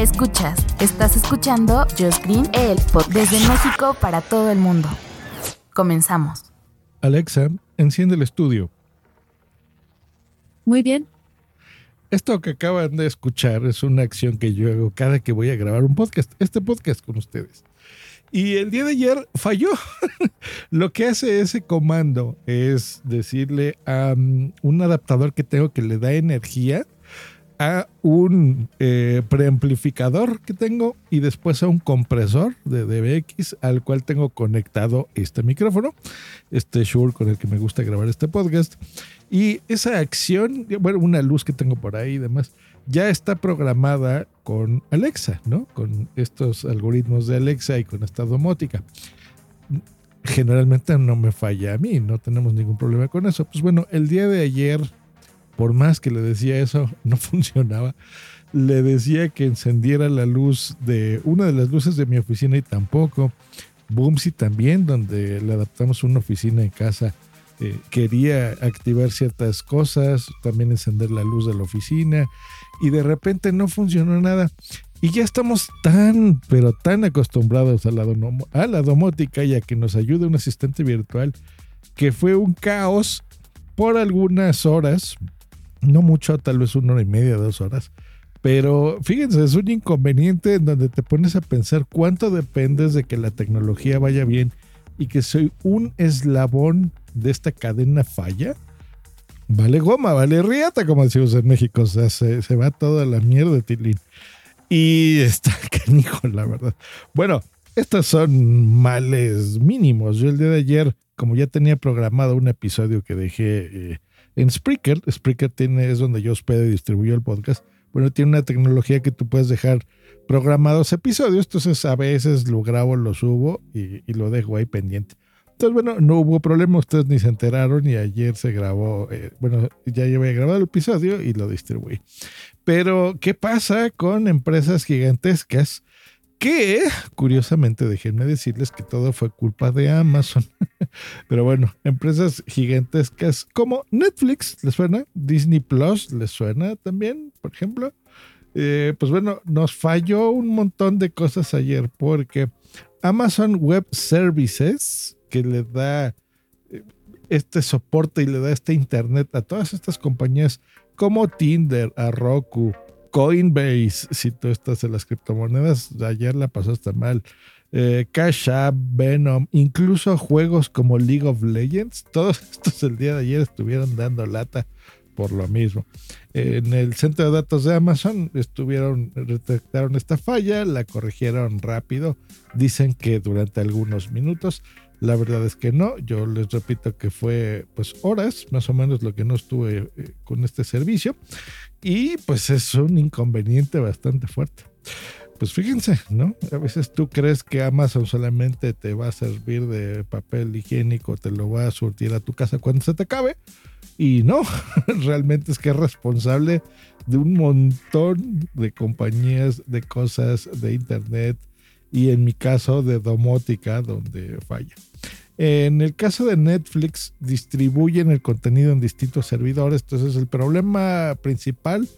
Escuchas, estás escuchando Just Green, el pod desde México para todo el mundo. Comenzamos. Alexa, enciende el estudio. Muy bien. Esto que acaban de escuchar es una acción que yo hago cada que voy a grabar un podcast, este podcast con ustedes. Y el día de ayer falló. Lo que hace ese comando es decirle a um, un adaptador que tengo que le da energía a un eh, preamplificador que tengo y después a un compresor de DBX al cual tengo conectado este micrófono, este Shure con el que me gusta grabar este podcast. Y esa acción, bueno, una luz que tengo por ahí y demás, ya está programada con Alexa, ¿no? Con estos algoritmos de Alexa y con esta domótica. Generalmente no me falla a mí, no tenemos ningún problema con eso. Pues bueno, el día de ayer por más que le decía eso, no funcionaba. Le decía que encendiera la luz de una de las luces de mi oficina y tampoco. Boomsy también, donde le adaptamos una oficina en casa, eh, quería activar ciertas cosas, también encender la luz de la oficina y de repente no funcionó nada. Y ya estamos tan, pero tan acostumbrados a la, a la domótica y a que nos ayude un asistente virtual que fue un caos por algunas horas, no mucho, tal vez una hora y media, dos horas. Pero fíjense, es un inconveniente en donde te pones a pensar cuánto dependes de que la tecnología vaya bien y que soy un eslabón de esta cadena falla. Vale goma, vale riata, como decimos en México. O sea, se, se va toda la mierda Tilín. Y está canijo, la verdad. Bueno, estos son males mínimos. Yo el día de ayer, como ya tenía programado un episodio que dejé... Eh, en Spreaker, Spreaker tiene, es donde yo hospedo y distribuyo el podcast. Bueno, tiene una tecnología que tú puedes dejar programados episodios, entonces a veces lo grabo, lo subo y, lo dejo ahí pendiente. Entonces, bueno, no hubo problema, ustedes ni se enteraron y ayer se grabó, eh, bueno, ya llevé grabado el episodio y lo distribuí. Pero, ¿qué pasa con empresas gigantescas que curiosamente déjenme decirles que todo fue culpa de Amazon. Pero bueno, empresas gigantescas como Netflix, ¿les suena? Disney Plus, ¿les suena también, por ejemplo? Eh, pues bueno, nos falló un montón de cosas ayer porque Amazon Web Services, que le da eh, este soporte y le da este internet a todas estas compañías como Tinder, a Roku, Coinbase, si tú estás en las criptomonedas, ayer la pasaste mal. Eh, Cash App, Venom, incluso juegos como League of Legends, todos estos el día de ayer estuvieron dando lata por lo mismo. En el centro de datos de Amazon estuvieron, detectaron esta falla, la corrigieron rápido, dicen que durante algunos minutos, la verdad es que no, yo les repito que fue pues horas, más o menos lo que no estuve eh, con este servicio y pues es un inconveniente bastante fuerte. Pues fíjense, ¿no? A veces tú crees que Amazon solamente te va a servir de papel higiénico, te lo va a surtir a tu casa cuando se te acabe. Y no, realmente es que es responsable de un montón de compañías, de cosas, de internet y en mi caso de domótica donde falla. En el caso de Netflix, distribuyen el contenido en distintos servidores, entonces el problema principal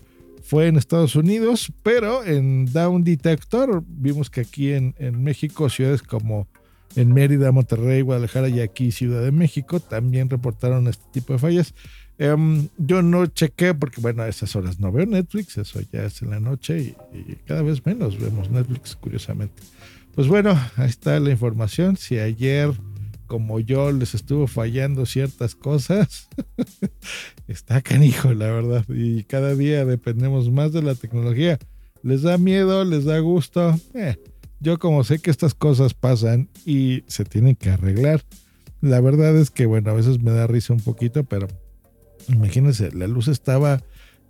fue en Estados Unidos, pero en Down Detector vimos que aquí en, México, ciudades como en Mérida, Monterrey, Guadalajara y aquí Ciudad de México también reportaron este tipo de fallas. Em, yo no chequé porque, bueno, a esas horas no veo Netflix, eso ya es en la noche y, y, cada vez menos vemos Netflix, curiosamente. Pues bueno, ahí está la información. Si ayer como yo les estuvo fallando ciertas cosas, está canijo, la verdad. Y cada día dependemos más de la tecnología. ¿Les da miedo? ¿Les da gusto? Eh, yo como sé que estas cosas pasan y se tienen que arreglar. La verdad es que, bueno, a veces me da risa un poquito, pero imagínense, la luz estaba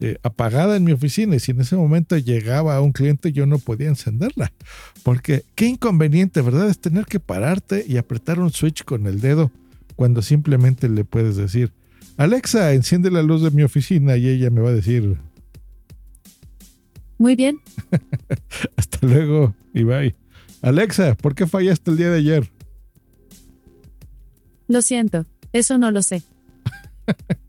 eh, apagada en mi oficina y si en ese momento llegaba un cliente yo no podía encenderla. Porque qué inconveniente, ¿verdad? Es tener que pararte y apretar un switch con el dedo cuando simplemente le puedes decir, Alexa, enciende la luz de mi oficina y ella me va a decir... Muy bien. Hasta luego y bye. Alexa, ¿por qué fallaste el día de ayer? Lo siento, eso no lo sé.